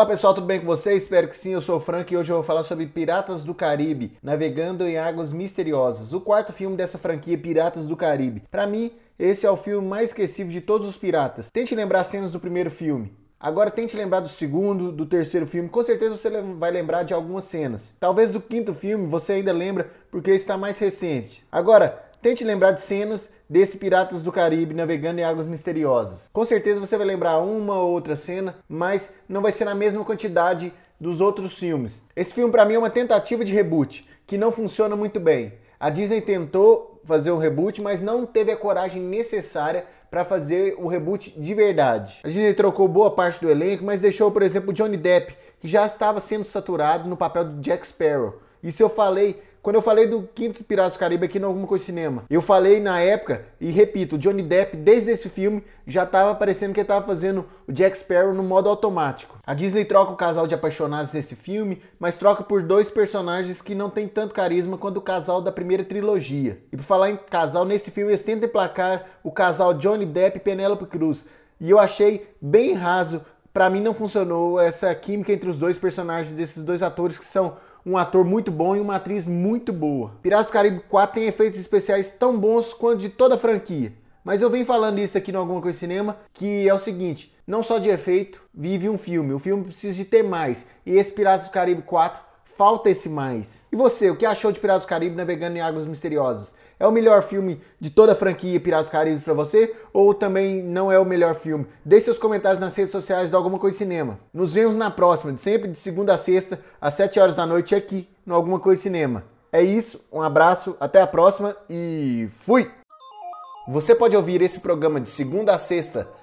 Olá pessoal, tudo bem com vocês? Espero que sim, eu sou o Frank e hoje eu vou falar sobre Piratas do Caribe, Navegando em Águas Misteriosas, o quarto filme dessa franquia Piratas do Caribe. Para mim, esse é o filme mais esquecível de todos os piratas. Tente lembrar cenas do primeiro filme. Agora tente lembrar do segundo, do terceiro filme. Com certeza você vai lembrar de algumas cenas. Talvez do quinto filme você ainda lembra porque está mais recente. Agora, tente lembrar de cenas desse Piratas do Caribe navegando em águas misteriosas. Com certeza você vai lembrar uma ou outra cena, mas não vai ser na mesma quantidade dos outros filmes. Esse filme para mim é uma tentativa de reboot que não funciona muito bem. A Disney tentou fazer um reboot, mas não teve a coragem necessária para fazer o reboot de verdade. A Disney trocou boa parte do elenco, mas deixou, por exemplo, Johnny Depp, que já estava sendo saturado no papel de Jack Sparrow. E se eu falei quando eu falei do quinto Piratas do Caribe aqui no Alguma Coisa Cinema, eu falei na época, e repito, Johnny Depp, desde esse filme, já estava parecendo que ele estava fazendo o Jack Sparrow no modo automático. A Disney troca o casal de apaixonados nesse filme, mas troca por dois personagens que não tem tanto carisma quanto o casal da primeira trilogia. E por falar em casal, nesse filme eles tentam emplacar o casal Johnny Depp e Penélope Cruz. E eu achei bem raso, para mim não funcionou essa química entre os dois personagens desses dois atores que são um ator muito bom e uma atriz muito boa. Piratas do Caribe 4 tem efeitos especiais tão bons quanto de toda a franquia. Mas eu venho falando isso aqui no Alguma Coisa Cinema, que é o seguinte, não só de efeito vive um filme, o filme precisa de ter mais. E esse Piratas do Caribe 4 falta esse mais. E você, o que achou de Piratas do Caribe navegando em águas misteriosas? É o melhor filme de toda a franquia Piratas do Caribe para você? Ou também não é o melhor filme? Deixe seus comentários nas redes sociais do Alguma Coisa Cinema. Nos vemos na próxima, sempre de segunda a sexta, às 7 horas da noite, aqui no Alguma Coisa Cinema. É isso, um abraço, até a próxima e fui! Você pode ouvir esse programa de segunda a sexta